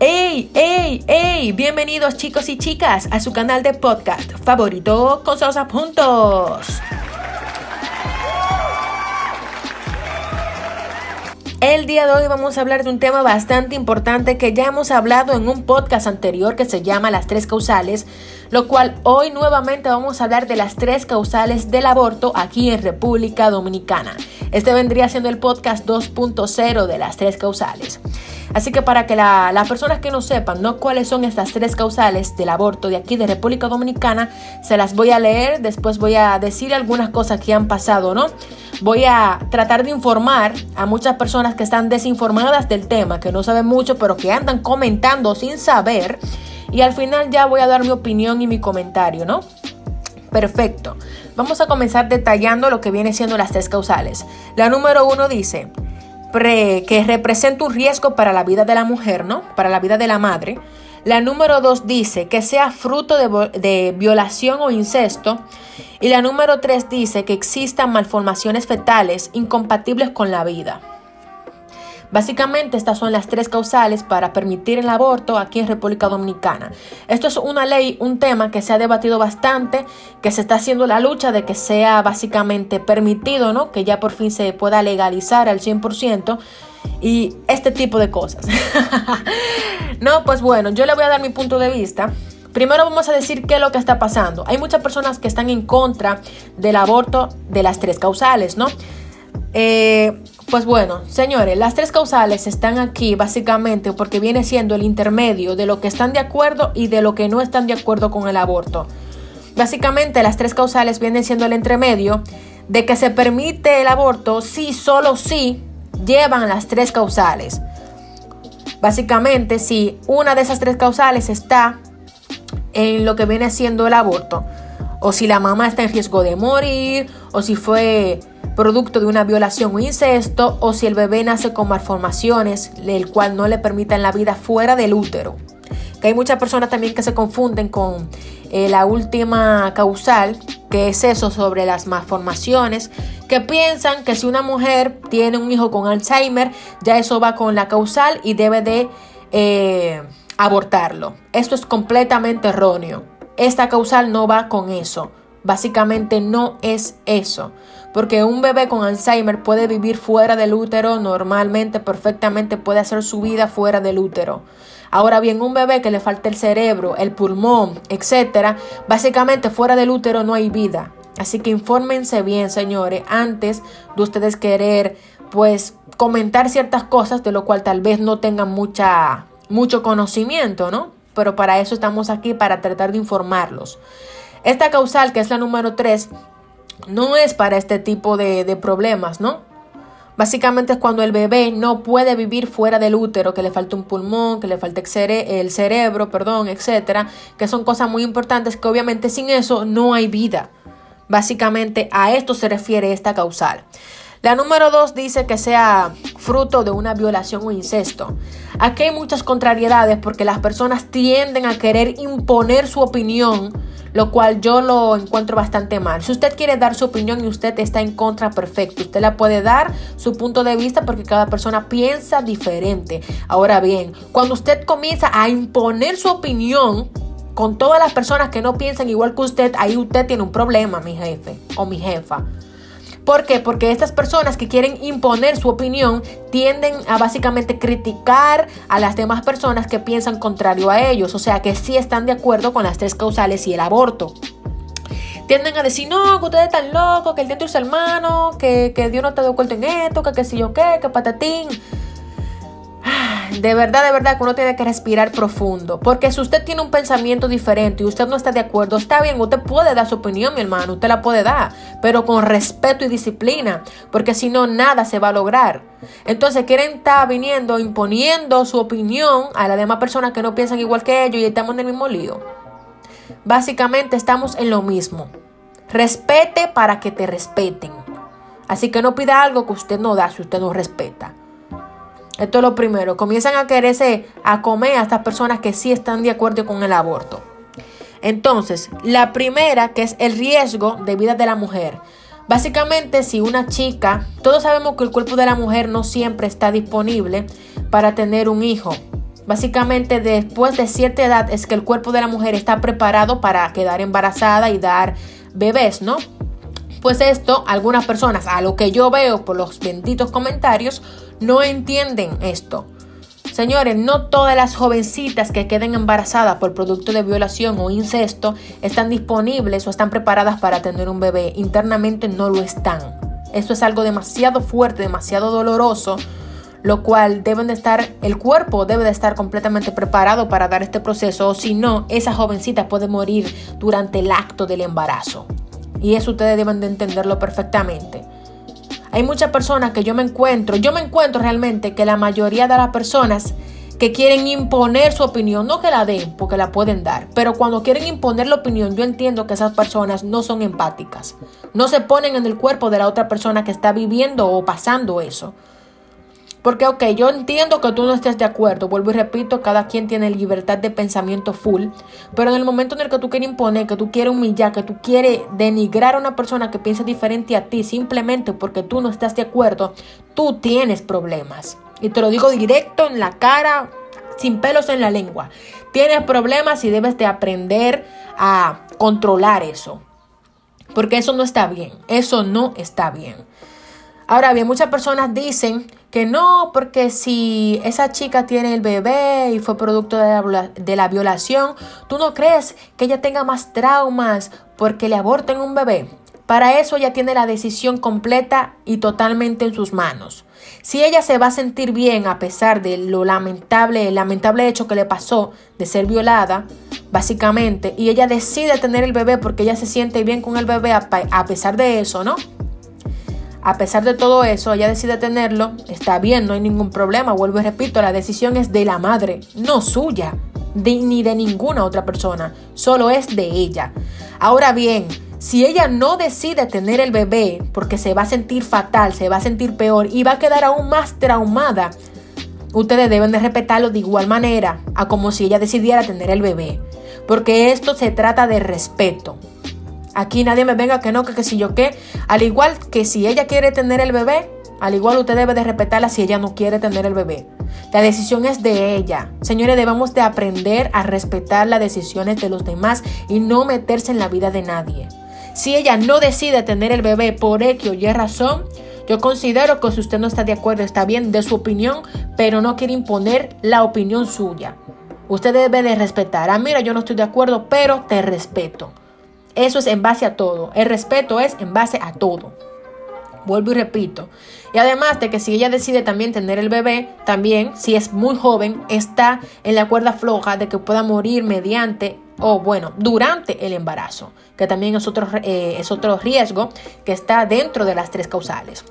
¡Ey, ey, ey! Bienvenidos chicos y chicas a su canal de podcast favorito con Sosa Puntos. El día de hoy vamos a hablar de un tema bastante importante que ya hemos hablado en un podcast anterior que se llama Las tres causales, lo cual hoy nuevamente vamos a hablar de las tres causales del aborto aquí en República Dominicana. Este vendría siendo el podcast 2.0 de las tres causales. Así que para que las personas que no sepan ¿no? cuáles son estas tres causales del aborto de aquí de República Dominicana, se las voy a leer, después voy a decir algunas cosas que han pasado, ¿no? Voy a tratar de informar a muchas personas que están desinformadas del tema, que no saben mucho, pero que andan comentando sin saber. Y al final ya voy a dar mi opinión y mi comentario, ¿no? Perfecto. Vamos a comenzar detallando lo que viene siendo las tres causales. La número uno dice, que representa un riesgo para la vida de la mujer, ¿no? Para la vida de la madre. La número dos dice que sea fruto de, de, violación o incesto. Y la número tres dice que existan malformaciones fetales incompatibles con la vida. Básicamente estas son las tres causales para permitir el aborto aquí en República Dominicana. Esto es una ley, un tema que se ha debatido bastante, que se está haciendo la lucha de que sea básicamente permitido, ¿no? Que ya por fin se pueda legalizar al 100% y este tipo de cosas. no, pues bueno, yo le voy a dar mi punto de vista. Primero vamos a decir qué es lo que está pasando. Hay muchas personas que están en contra del aborto de las tres causales, ¿no? Eh, pues bueno, señores, las tres causales están aquí básicamente porque viene siendo el intermedio de lo que están de acuerdo y de lo que no están de acuerdo con el aborto. Básicamente las tres causales vienen siendo el intermedio de que se permite el aborto si solo si llevan las tres causales. Básicamente si una de esas tres causales está en lo que viene siendo el aborto, o si la mamá está en riesgo de morir, o si fue producto de una violación o incesto, o si el bebé nace con malformaciones, el cual no le permitan la vida fuera del útero. Que hay muchas personas también que se confunden con eh, la última causal, que es eso sobre las malformaciones, que piensan que si una mujer tiene un hijo con Alzheimer, ya eso va con la causal y debe de eh, abortarlo. Esto es completamente erróneo. Esta causal no va con eso. Básicamente no es eso. Porque un bebé con Alzheimer puede vivir fuera del útero normalmente, perfectamente puede hacer su vida fuera del útero. Ahora bien, un bebé que le falta el cerebro, el pulmón, etcétera, básicamente fuera del útero no hay vida. Así que infórmense bien, señores, antes de ustedes querer, pues, comentar ciertas cosas de lo cual tal vez no tengan mucha, mucho conocimiento, ¿no? Pero para eso estamos aquí, para tratar de informarlos. Esta causal, que es la número 3, no es para este tipo de, problemas, ¿no? Básicamente es cuando el bebé no puede vivir fuera del útero, que le falta un pulmón, que le falta el cerebro, perdón, etcétera, que son cosas muy importantes que obviamente sin eso no hay vida. Básicamente a esto se refiere esta causal. La número dos dice que sea fruto de una violación o incesto. Aquí hay muchas contrariedades porque las personas tienden a querer imponer su opinión lo cual yo lo encuentro bastante mal. Si usted quiere dar su opinión y usted está en contra, perfecto. Usted la puede dar su punto de vista porque cada persona piensa diferente. Ahora bien, cuando usted comienza a imponer su opinión con todas las personas que no piensan igual que usted, ahí usted tiene un problema, mi jefe o mi jefa. ¿Por qué? Porque estas personas que quieren imponer su opinión tienden a básicamente criticar a las demás personas que piensan contrario a ellos, o sea que sí están de acuerdo con las tres causales y el aborto. Tienden a decir, no, que ustedes están locos, que el diente es hermano, que, que Dios no está de acuerdo en esto, que qué sé yo qué, que patatín. De verdad, de verdad que uno tiene que respirar profundo. Porque si usted tiene un pensamiento diferente y usted no está de acuerdo, está bien, usted puede dar su opinión, mi hermano, usted la puede dar, pero con respeto y disciplina, porque si no, nada se va a lograr. Entonces quieren estar viniendo, imponiendo su opinión a las demás personas que no piensan igual que ellos y estamos en el mismo lío. Básicamente estamos en lo mismo. Respete para que te respeten. Así que no pida algo que usted no da si usted no respeta. Esto es lo primero. Comienzan a quererse a comer a estas personas que sí están de acuerdo con el aborto. Entonces, la primera, que es el riesgo de vida de la mujer. Básicamente, si una chica, todos sabemos que el cuerpo de la mujer no siempre está disponible para tener un hijo. Básicamente, después de cierta edad es que el cuerpo de la mujer está preparado para quedar embarazada y dar bebés, ¿no? Pues esto, algunas personas, a lo que yo veo por los benditos comentarios, no entienden esto. Señores, no todas las jovencitas que queden embarazadas por producto de violación o incesto están disponibles o están preparadas para tener un bebé. Internamente no lo están. Esto es algo demasiado fuerte, demasiado doloroso, lo cual deben de estar, el cuerpo debe de estar completamente preparado para dar este proceso, o si no, esa jovencita puede morir durante el acto del embarazo. Y eso ustedes deben de entenderlo perfectamente. Hay muchas personas que yo me encuentro, yo me encuentro realmente que la mayoría de las personas que quieren imponer su opinión, no que la den, porque la pueden dar, pero cuando quieren imponer la opinión, yo entiendo que esas personas no son empáticas, no se ponen en el cuerpo de la otra persona que está viviendo o pasando eso. Porque, ok, yo entiendo que tú no estés de acuerdo, vuelvo y repito, cada quien tiene libertad de pensamiento full, pero en el momento en el que tú quieres imponer, que tú quieres humillar, que tú quieres denigrar a una persona que piensa diferente a ti simplemente porque tú no estás de acuerdo, tú tienes problemas. Y te lo digo directo en la cara, sin pelos en la lengua. Tienes problemas y debes de aprender a controlar eso. Porque eso no está bien, eso no está bien. Ahora bien, muchas personas dicen que no, porque si esa chica tiene el bebé y fue producto de la, violación, ¿tú no crees que ella tenga más traumas porque le aborten un bebé? Para eso ella tiene la decisión completa y totalmente en sus manos. Si ella se va a sentir bien a pesar de lo lamentable, el lamentable hecho que le pasó de ser violada, básicamente, y ella decide tener el bebé porque ella se siente bien con el bebé a pesar de eso, ¿no? A pesar de todo eso, ella decide tenerlo, está bien, no hay ningún problema, vuelvo y repito, la decisión es de la madre, no suya, ni de ninguna otra persona, solo es de ella. Ahora bien, si ella no decide tener el bebé porque se va a sentir fatal, se va a sentir peor y va a quedar aún más traumada, ustedes deben de respetarlo de igual manera a como si ella decidiera tener el bebé, porque esto se trata de respeto. Aquí nadie me venga que no, que, que si yo qué. Al igual que si ella quiere tener el bebé, al igual usted debe de respetarla si ella no quiere tener el bebé. La decisión es de ella. Señores, debemos de aprender a respetar las decisiones de los demás y no meterse en la vida de nadie. Si ella no decide tener el bebé por X o Y razón, yo considero que si usted no está de acuerdo, está bien de su opinión, pero no quiere imponer la opinión suya. Usted debe de respetar. Ah, mira, yo no estoy de acuerdo, pero te respeto. Eso es en base a todo. El respeto es en base a todo. Vuelvo y repito. Y además de que si ella decide también tener el bebé, también, si es muy joven, está en la cuerda floja de que pueda morir mediante o bueno, durante el embarazo, que también es otro, eh, es otro riesgo que está dentro de las tres causales.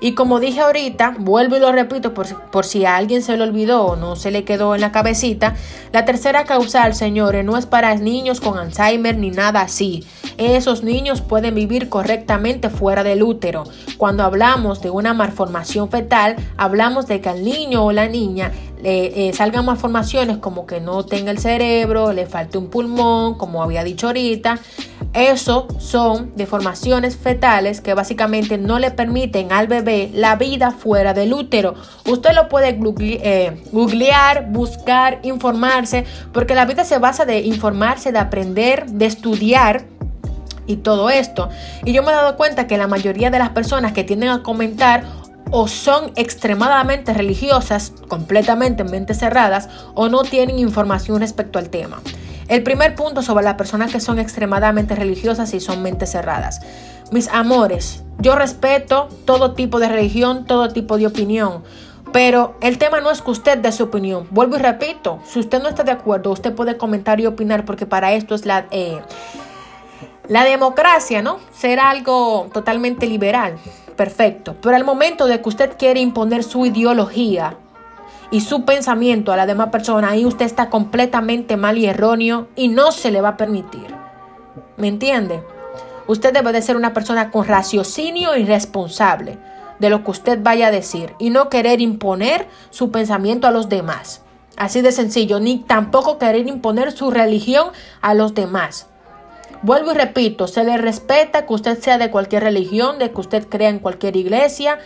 Y como dije ahorita, vuelvo y lo repito por, por si a alguien se lo olvidó o no se le quedó en la cabecita, la tercera causal, señores, no es para niños con Alzheimer ni nada así. Esos niños pueden vivir correctamente fuera del útero. Cuando hablamos de una malformación fetal, hablamos de que al niño o la niña eh, salgan malformaciones como que no tenga el cerebro, le falte un pulmón, como había dicho ahorita. Eso son deformaciones fetales que básicamente no le permiten al bebé la vida fuera del útero. Usted lo puede eh, googlear, buscar, informarse, porque la vida se basa de informarse, de aprender, de estudiar y todo esto. Y yo me he dado cuenta que la mayoría de las personas que tienden a comentar o son extremadamente religiosas, completamente en mentes cerradas, o no tienen información respecto al tema. El primer punto sobre las personas que son extremadamente religiosas y son mentes cerradas. Mis amores, yo respeto todo tipo de religión, todo tipo de opinión. Pero el tema no es que usted dé su opinión. Vuelvo y repito, si usted no está de acuerdo, usted puede comentar y opinar porque para esto es la, eh, la democracia, ¿no? Ser algo totalmente liberal perfecto. Pero al momento de que usted quiere imponer su ideología y su pensamiento a la demás persona, ahí usted está completamente mal y erróneo y no se le va a permitir. ¿Me entiende? Usted debe de ser una persona con raciocinio y responsable de lo que usted vaya a decir y no querer imponer su pensamiento a los demás. Así de sencillo, ni tampoco querer imponer su religión a los demás. Vuelvo y repito, se le respeta que usted sea de cualquier religión, de que usted crea en cualquier iglesia,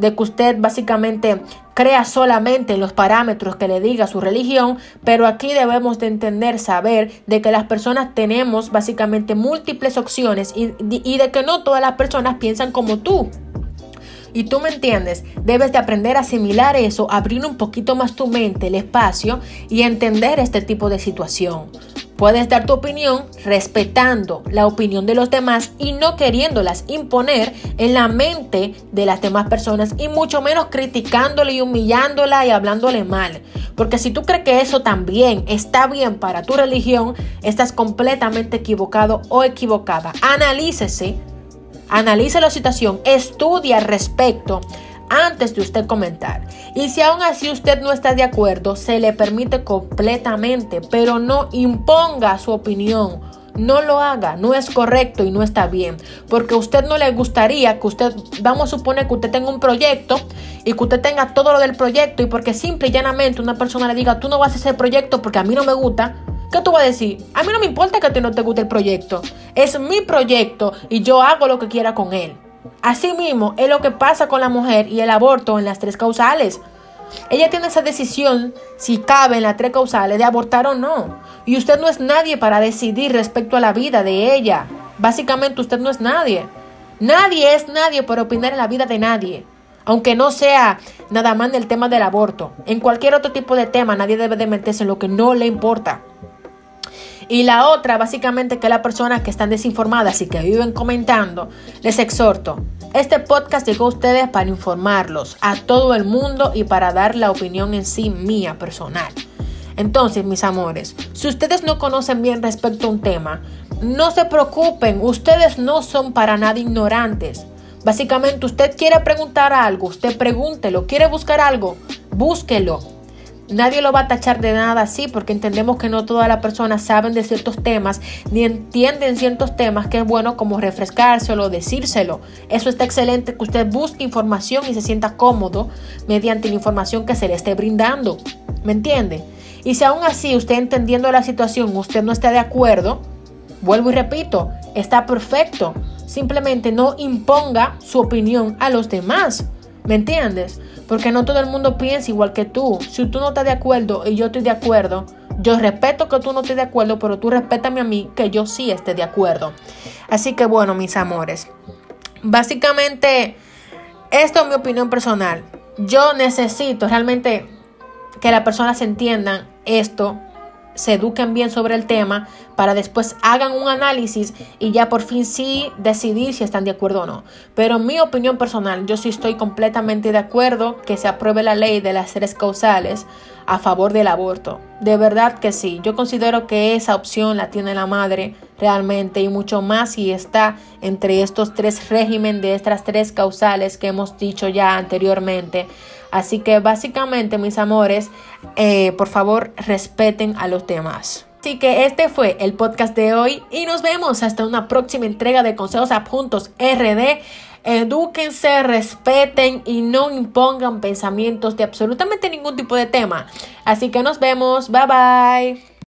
de que usted básicamente crea solamente en los parámetros que le diga su religión, pero aquí debemos de entender, saber de que las personas tenemos básicamente múltiples opciones y, y de que no todas las personas piensan como tú. Y tú me entiendes, debes de aprender a asimilar eso, abrir un poquito más tu mente, el espacio y entender este tipo de situación. Puedes dar tu opinión respetando la opinión de los demás y no queriéndolas imponer en la mente de las demás personas y mucho menos criticándole y humillándola y hablándole mal. Porque si tú crees que eso también está bien para tu religión, estás completamente equivocado o equivocada. Analícese, analice la situación, estudia al respecto antes de usted comentar. Y si aún así usted no está de acuerdo, se le permite completamente, pero no imponga su opinión. No lo haga, no es correcto y no está bien, porque a usted no le gustaría que usted, vamos a suponer que usted tenga un proyecto y que usted tenga todo lo del proyecto y porque simple y llanamente una persona le diga, tú no vas a hacer proyecto porque a mí no me gusta, ¿Qué tú vas a decir? A mí no me importa que a ti no te guste el proyecto. Es mi proyecto y yo hago lo que quiera con él. Asimismo, es lo que pasa con la mujer y el aborto en las tres causales. Ella tiene esa decisión, si cabe en las tres causales, de abortar o no. Y usted no es nadie para decidir respecto a la vida de ella. Básicamente usted no es nadie. Nadie es nadie para opinar en la vida de nadie. Aunque no sea nada más en el tema del aborto. En cualquier otro tipo de tema nadie debe de meterse en lo que no le importa. Y la otra, básicamente, que las personas que están desinformadas y que viven comentando, les exhorto. Este podcast llegó a ustedes para informarlos a todo el mundo y para dar la opinión en sí mía personal. Entonces, mis amores, si ustedes no conocen bien respecto a un tema, no se preocupen, ustedes no son para nada ignorantes. Básicamente, usted quiere preguntar algo, usted pregúntelo, quiere buscar algo, búsquelo Nadie lo va a tachar de nada así porque entendemos que no todas las personas saben de ciertos temas ni entienden ciertos temas que es bueno como refrescárselo, decírselo. Eso está excelente que usted busque información y se sienta cómodo mediante la información que se le esté brindando. ¿Me entiende? Y si aún así usted entendiendo la situación, usted no está de acuerdo, vuelvo y repito, está perfecto. Simplemente no imponga su opinión a los demás. ¿Me entiendes? Porque no todo el mundo piensa igual que tú. Si tú no estás de acuerdo y yo estoy de acuerdo, yo respeto que tú no estés de acuerdo, pero tú respétame a mí que yo sí esté de acuerdo. Así que bueno, mis amores. Básicamente, esto es mi opinión personal. Yo necesito realmente que las personas entiendan esto se eduquen bien sobre el tema para después hagan un análisis y ya por fin sí decidir si están de acuerdo o no. Pero en mi opinión personal, yo sí estoy completamente de acuerdo que se apruebe la ley de las tres causales a favor del aborto. De verdad que sí, yo considero que esa opción la tiene la madre realmente y mucho más si está entre estos tres regímenes de estas tres causales que hemos dicho ya anteriormente. Así que básicamente, mis amores, eh, por favor, respeten a los demás. Así que este fue el podcast de hoy y nos vemos hasta una próxima entrega de Consejos Adjuntos RD. Edúquense, respeten y no impongan pensamientos de absolutamente ningún tipo de tema. Así que nos vemos. Bye bye.